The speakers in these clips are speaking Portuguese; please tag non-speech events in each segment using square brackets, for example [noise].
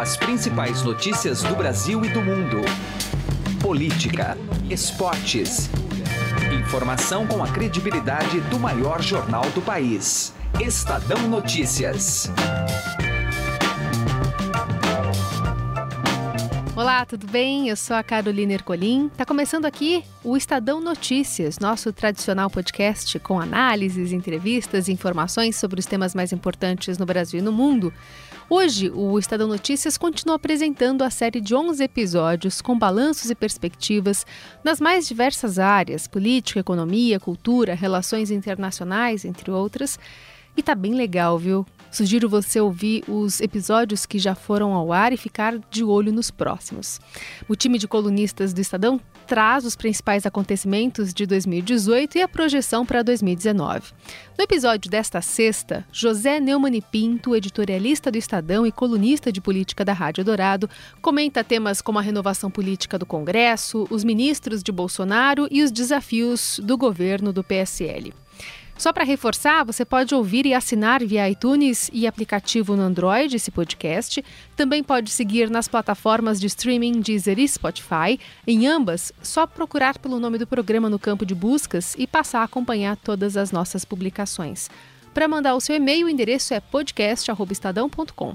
As principais notícias do Brasil e do mundo. Política, esportes. Informação com a credibilidade do maior jornal do país. Estadão Notícias. Olá, tudo bem? Eu sou a Carolina Ercolim. Está começando aqui o Estadão Notícias, nosso tradicional podcast com análises, entrevistas e informações sobre os temas mais importantes no Brasil e no mundo. Hoje, o Estadão Notícias continua apresentando a série de 11 episódios com balanços e perspectivas nas mais diversas áreas: política, economia, cultura, relações internacionais, entre outras. E tá bem legal, viu? Sugiro você ouvir os episódios que já foram ao ar e ficar de olho nos próximos. O time de colunistas do Estadão traz os principais acontecimentos de 2018 e a projeção para 2019. No episódio desta sexta, José Neumann Pinto, editorialista do Estadão e colunista de política da Rádio Dourado, comenta temas como a renovação política do Congresso, os ministros de Bolsonaro e os desafios do governo do PSL. Só para reforçar, você pode ouvir e assinar via iTunes e aplicativo no Android esse podcast. Também pode seguir nas plataformas de streaming Deezer e Spotify. Em ambas, só procurar pelo nome do programa no campo de buscas e passar a acompanhar todas as nossas publicações. Para mandar o seu e-mail, o endereço é podcast@estadão.com.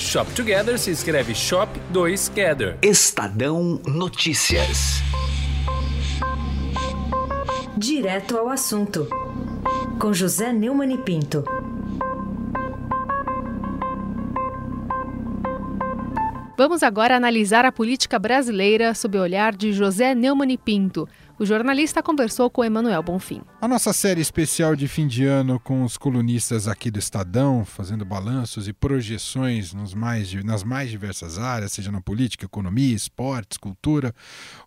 Shop Together se escreve Shop 2 Gather. Estadão Notícias. Direto ao assunto. Com José Neumann e Pinto. Vamos agora analisar a política brasileira sob o olhar de José Neumann e Pinto. O jornalista conversou com Emanuel Bonfim. A nossa série especial de fim de ano com os colunistas aqui do Estadão, fazendo balanços e projeções nos mais, nas mais diversas áreas, seja na política, economia, esportes, cultura.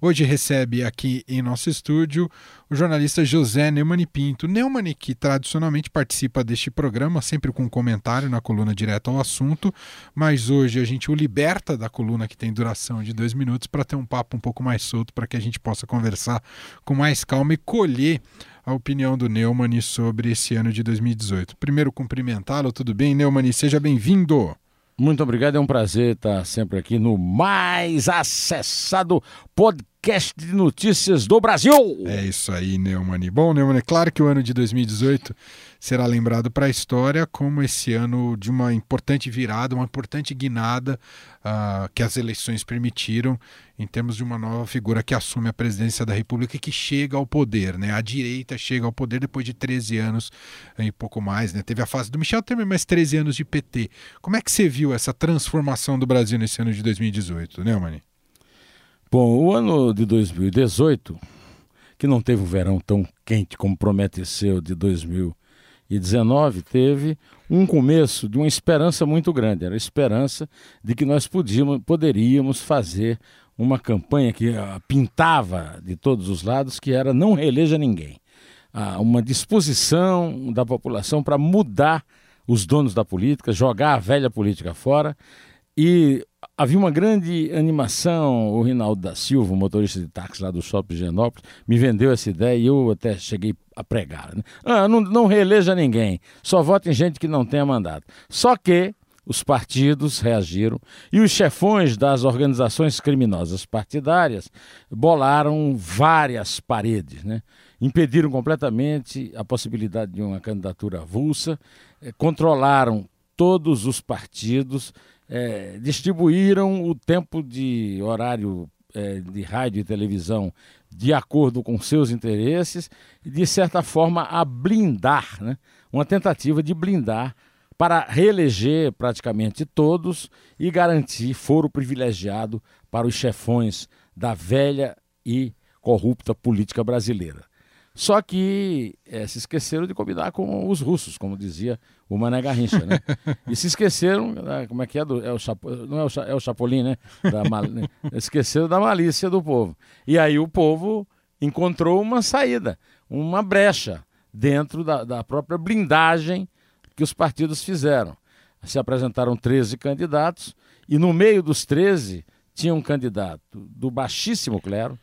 Hoje recebe aqui em nosso estúdio o jornalista José Neumann Pinto. Neumann, que tradicionalmente participa deste programa, sempre com um comentário na coluna direto ao assunto, mas hoje a gente o liberta da coluna que tem duração de dois minutos para ter um papo um pouco mais solto para que a gente possa conversar com mais calma e colher a opinião do Neumann sobre esse ano de 2018. Primeiro, cumprimentá-lo. Tudo bem, Neumann? Seja bem-vindo. Muito obrigado, é um prazer estar sempre aqui no mais acessado podcast de notícias do Brasil. É isso aí, Neumann. Bom, Neumann, é claro que o ano de 2018 será lembrado para a história como esse ano de uma importante virada, uma importante guinada uh, que as eleições permitiram em termos de uma nova figura que assume a presidência da República e que chega ao poder. Né? A direita chega ao poder depois de 13 anos e pouco mais. Né? Teve a fase do Michel Temer, mais 13 anos de PT. Como é que você viu essa transformação do Brasil nesse ano de 2018, né? Bom, o ano de 2018, que não teve um verão tão quente como prometeu de 2000 2019 teve um começo de uma esperança muito grande. Era a esperança de que nós podíamos, poderíamos fazer uma campanha que uh, pintava de todos os lados, que era não reeleja ninguém. Uh, uma disposição da população para mudar os donos da política, jogar a velha política fora e havia uma grande animação. O Rinaldo da Silva, motorista de táxi lá do Shopping Genópolis, me vendeu essa ideia e eu até cheguei a pregar. Né? Ah, não, não reeleja ninguém, só vote em gente que não tenha mandato. Só que os partidos reagiram e os chefões das organizações criminosas partidárias bolaram várias paredes, né? impediram completamente a possibilidade de uma candidatura avulsa, eh, controlaram todos os partidos é, distribuíram o tempo de horário é, de rádio e televisão de acordo com seus interesses e, de certa forma, a blindar, né? uma tentativa de blindar para reeleger praticamente todos e garantir foro privilegiado para os chefões da velha e corrupta política brasileira. Só que é, se esqueceram de combinar com os russos, como dizia o Mané Garrincha, né? [laughs] E se esqueceram, né, como é que é? Do, é o Chapo, não é o, é o Chapolin, né? Da mal, né? Esqueceram da malícia do povo. E aí o povo encontrou uma saída, uma brecha dentro da, da própria blindagem que os partidos fizeram. Se apresentaram 13 candidatos e no meio dos 13 tinha um candidato do baixíssimo clero,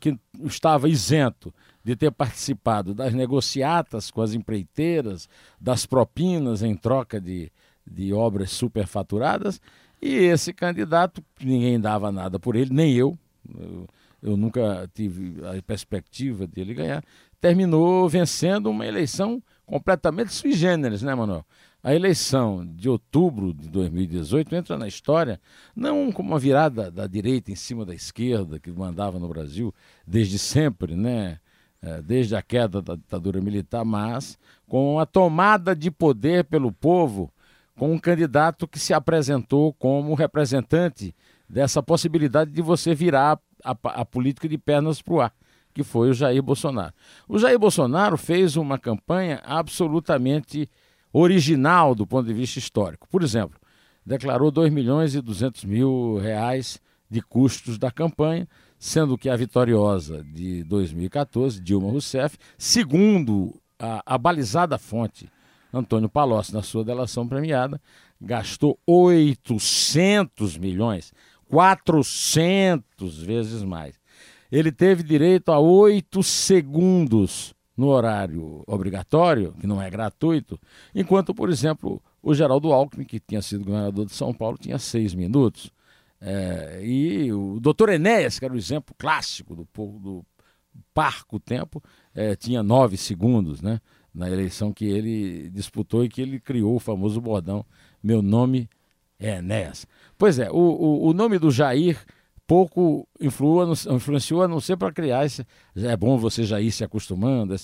que estava isento de ter participado das negociatas com as empreiteiras, das propinas em troca de, de obras superfaturadas, e esse candidato, ninguém dava nada por ele, nem eu, eu, eu nunca tive a perspectiva de ele ganhar, terminou vencendo uma eleição completamente sui generis, né, Manuel? A eleição de outubro de 2018 entra na história não como uma virada da direita em cima da esquerda que mandava no Brasil desde sempre, né? É, desde a queda da ditadura militar, mas com a tomada de poder pelo povo, com um candidato que se apresentou como representante dessa possibilidade de você virar a, a, política de pernas para o ar, que foi o Jair Bolsonaro. O Jair Bolsonaro fez uma campanha absolutamente original do ponto de vista histórico. Por exemplo, declarou 2 milhões e 200 mil reais de custos da campanha, sendo que a vitoriosa de 2014, Dilma Rousseff, segundo a, a balizada fonte Antônio Palocci, na sua delação premiada, gastou 800 milhões, 400 vezes mais. Ele teve direito a oito segundos no horário obrigatório, que não é gratuito, enquanto, por exemplo, o Geraldo Alckmin, que tinha sido governador de São Paulo, tinha seis minutos. É, e o doutor Enéas, que era o exemplo clássico do, do parco tempo, é, tinha nove segundos né, na eleição que ele disputou e que ele criou o famoso bordão Meu nome é Enéas. Pois é, o, o, o nome do Jair pouco influenciou, a não ser para criar esse. É bom você já ir se acostumando.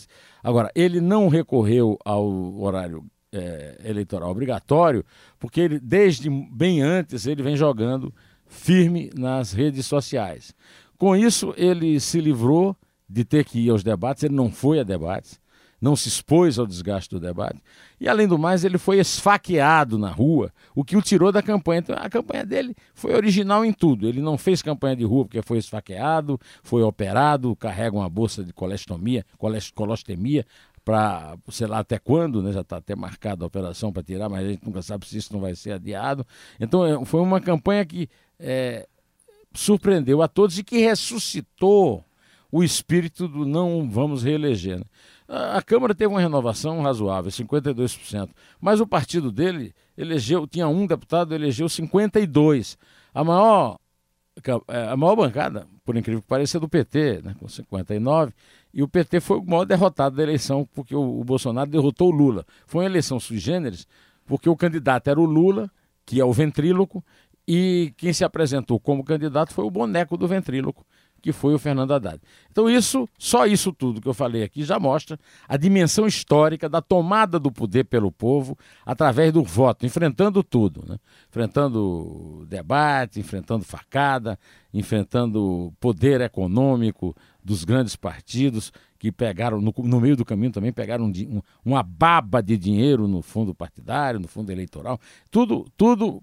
Agora, ele não recorreu ao horário é, eleitoral obrigatório, porque ele, desde bem antes, ele vem jogando firme nas redes sociais. Com isso, ele se livrou de ter que ir aos debates, ele não foi a debates não se expôs ao desgaste do debate. E, além do mais, ele foi esfaqueado na rua, o que o tirou da campanha. Então, a campanha dele foi original em tudo. Ele não fez campanha de rua porque foi esfaqueado, foi operado, carrega uma bolsa de colestomia, colostomia, para sei lá até quando, né? já está até marcada a operação para tirar, mas a gente nunca sabe se isso não vai ser adiado. Então, é, foi uma campanha que é, surpreendeu a todos e que ressuscitou o espírito do não vamos reeleger. Né? A Câmara teve uma renovação razoável, 52%, mas o partido dele elegeu, tinha um deputado, elegeu 52. A maior, é, a maior bancada, por incrível que pareça, é do PT, né, com 59, e o PT foi o maior derrotado da eleição, porque o, o Bolsonaro derrotou o Lula. Foi uma eleição sui generis, porque o candidato era o Lula, que é o ventríloco, e quem se apresentou como candidato foi o boneco do ventríloco, que foi o Fernando Haddad. Então, isso, só isso tudo que eu falei aqui já mostra a dimensão histórica da tomada do poder pelo povo através do voto, enfrentando tudo, né? enfrentando debate, enfrentando facada, enfrentando poder econômico dos grandes partidos que pegaram, no, no meio do caminho também pegaram um, uma baba de dinheiro no fundo partidário, no fundo eleitoral, tudo, tudo,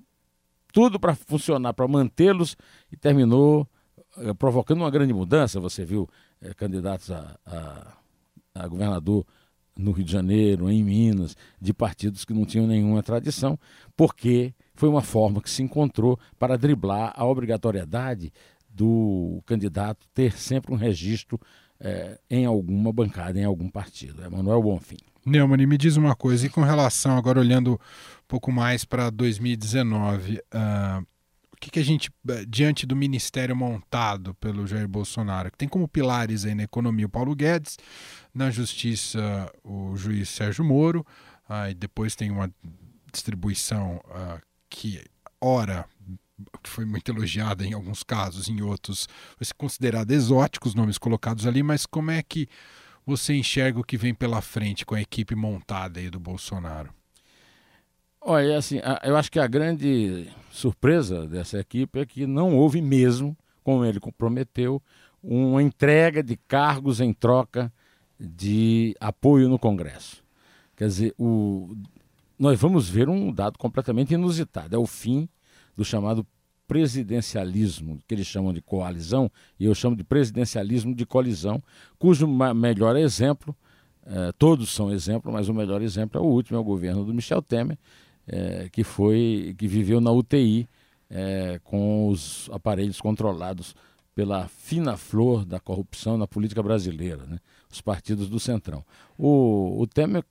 tudo para funcionar, para mantê-los e terminou eh, provocando uma grande mudança. Você viu é, candidatos a, a, a, governador no Rio de Janeiro, em Minas, de partidos que não tinham nenhuma tradição, porque foi uma forma que se encontrou para driblar a obrigatoriedade do candidato ter sempre um registro é, em alguma bancada, em algum partido. É Manuel Bonfim. Neumann, me diz uma coisa, e com relação, agora olhando um pouco mais para 2019, uh, o que, que a gente, eh, diante do ministério montado pelo Jair Bolsonaro, que tem como pilares aí na economia o Paulo Guedes, na justiça o juiz Sérgio Moro, aí depois tem uma distribuição uh, que, ora, foi muito elogiada em alguns casos, em outros, vai ser considerado exótico os nomes colocados ali, mas como é que você enxerga o que vem pela frente com a equipe montada aí do Bolsonaro? Olha, é assim, eu acho que a grande surpresa dessa equipe é que não houve mesmo, como ele comprometeu, uma entrega de cargos em troca de apoio no Congresso. Quer dizer, o, nós vamos ver um dado completamente inusitado: é o fim do chamado presidencialismo, que eles chamam de coalizão, e eu chamo de presidencialismo de colisão, cujo melhor exemplo, eh, todos são exemplo, mas o melhor exemplo é o último, é o governo do Michel Temer, eh, que foi, que viveu na UTI eh, com os aparelhos controlados pela fina flor da corrupção na política brasileira, né? os partidos do Centrão. O, o Temer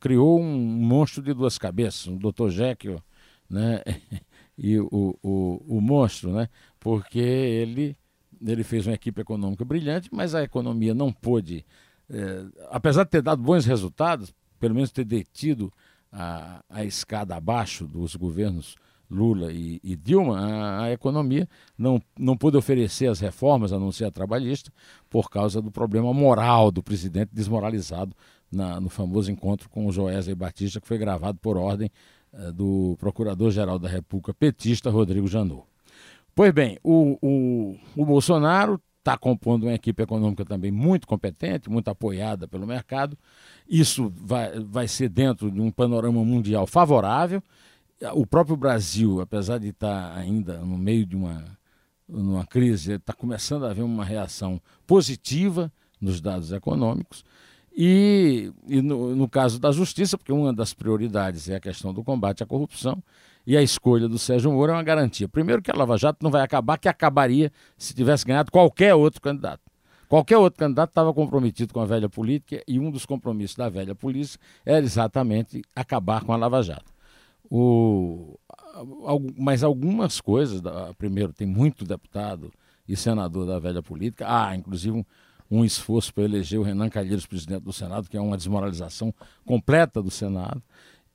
criou um monstro de duas cabeças, um Dr. Jekyll, né? [laughs] e o, o, o monstro, né? porque ele, ele fez uma equipe econômica brilhante, mas a economia não pôde, é, apesar de ter dado bons resultados, pelo menos ter detido a, a escada abaixo dos governos Lula e, e Dilma, a, a, economia não, não pôde oferecer as reformas, a não ser a trabalhista, por causa do problema moral do presidente desmoralizado na, no famoso encontro com o Joesley Batista, que foi gravado por ordem eh, do Procurador-Geral da República petista Rodrigo Janot. Pois bem, o, o, o Bolsonaro está compondo uma equipe econômica também muito competente, muito apoiada pelo mercado. Isso vai, vai ser dentro de um panorama mundial favorável. O próprio Brasil, apesar de estar tá ainda no meio de uma, uma crise, está começando a haver uma reação positiva nos dados econômicos. E, e no, no, caso da justiça, porque uma das prioridades é a questão do combate à corrupção, e a escolha do Sérgio Moro é uma garantia. Primeiro, que a Lava Jato não vai acabar, que acabaria se tivesse ganhado qualquer outro candidato. Qualquer outro candidato estava comprometido com a velha política e um dos compromissos da velha polícia era exatamente acabar com a Lava Jato. O, mas algumas coisas, primeiro, tem muito deputado e senador da velha política, ah, inclusive um, um esforço para eleger o Renan Calheiros presidente do Senado, que é uma desmoralização completa do Senado.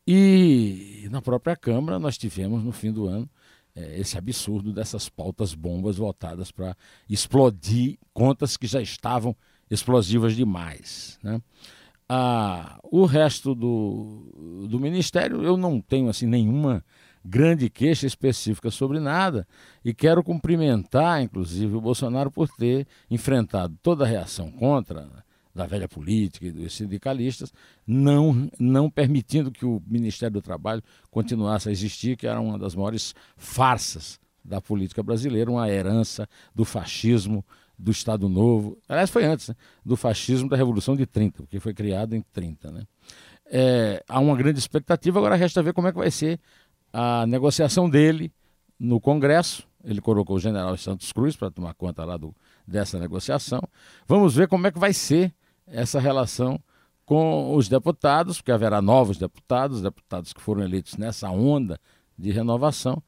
E na própria Câmara nós tivemos no fim do ano é, esse absurdo dessas pautas bombas voltadas para explodir contas que já estavam explosivas demais. Né? Ah, o resto do, do ministério eu não tenho assim nenhuma grande queixa específica sobre nada e quero cumprimentar, inclusive, o Bolsonaro por ter enfrentado toda a reação contra da velha política e dos sindicalistas, não, não permitindo que o Ministério do Trabalho continuasse a existir, que era uma das maiores farsas da política brasileira, uma herança do fascismo, do Estado Novo. Aliás, foi antes, né? do fascismo da Revolução de 30, porque foi criado em 30. Né? É, há uma grande expectativa, agora resta ver como é que vai ser a negociação dele no Congresso. Ele colocou o general Santos Cruz para tomar conta lá do, dessa negociação. Vamos ver como é que vai ser essa relação com os deputados, porque haverá novos deputados, deputados que foram eleitos nessa onda de renovação,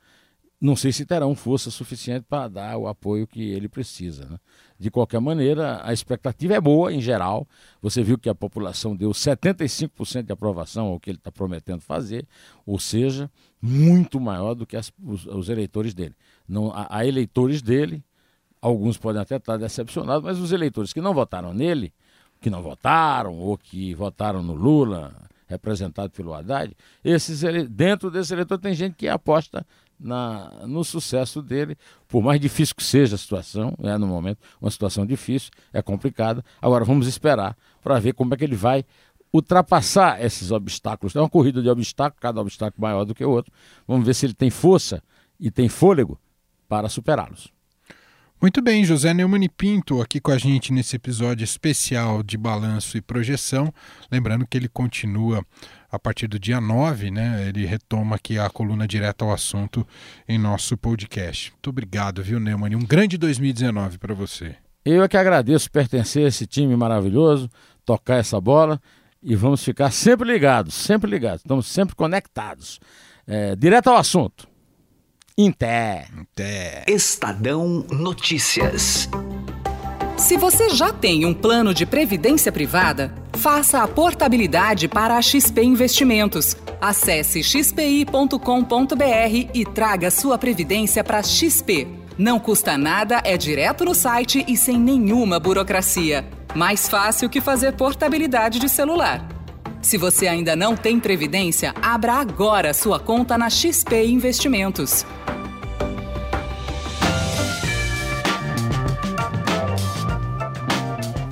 não sei se terão força suficiente para dar o apoio que ele precisa. Né? De qualquer maneira, a expectativa é boa em geral. Você viu que a população deu 75% de aprovação ao que ele está prometendo fazer, ou seja, muito maior do que as, os, os, eleitores dele. Não, há, há eleitores dele, alguns podem até estar decepcionados, mas os eleitores que não votaram nele, que não votaram ou que votaram no Lula, representado pelo Haddad, esses, dentro desse eleitor tem gente que aposta na, no sucesso dele, por mais difícil que seja a situação, né, no momento, uma situação difícil, é complicada. Agora vamos esperar para ver como é que ele vai ultrapassar esses obstáculos. É uma corrida de obstáculos, cada obstáculo maior do que o outro. Vamos ver se ele tem força e tem fôlego para superá-los. Muito bem, José Neumann Pinto aqui com a gente nesse episódio especial de balanço e projeção. Lembrando que ele continua a partir do dia 9, né? Ele retoma aqui a coluna direta ao assunto em nosso podcast. Muito obrigado, viu, Neumann? Um grande 2019 para você. Eu é que agradeço pertencer a esse time maravilhoso, tocar essa bola e vamos ficar sempre ligados, sempre ligados, estamos sempre conectados. É, direto ao assunto. Inter. Inter. Estadão Notícias. Se você já tem um plano de previdência privada, faça a portabilidade para a XP Investimentos. Acesse xpi.com.br e traga sua previdência para XP. Não custa nada, é direto no site e sem nenhuma burocracia. Mais fácil que fazer portabilidade de celular. Se você ainda não tem previdência, abra agora sua conta na XP Investimentos.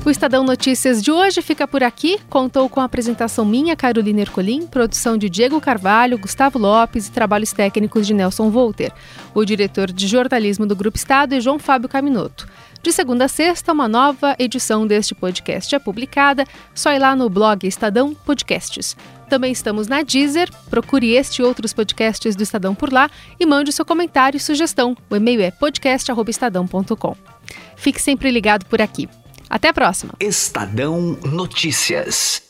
O Estadão Notícias de hoje fica por aqui. Contou com a apresentação minha, Carolina Ercolim, produção de Diego Carvalho, Gustavo Lopes e trabalhos técnicos de Nelson Volter. O diretor de jornalismo do Grupo Estado é João Fábio Caminoto. De segunda a sexta, uma nova edição deste podcast é publicada. Só ir lá no blog Estadão Podcasts. Também estamos na Deezer. Procure este e outros podcasts do Estadão por lá e mande seu comentário e sugestão. O e-mail é podcast.estadão.com. Fique sempre ligado por aqui. Até a próxima. Estadão Notícias.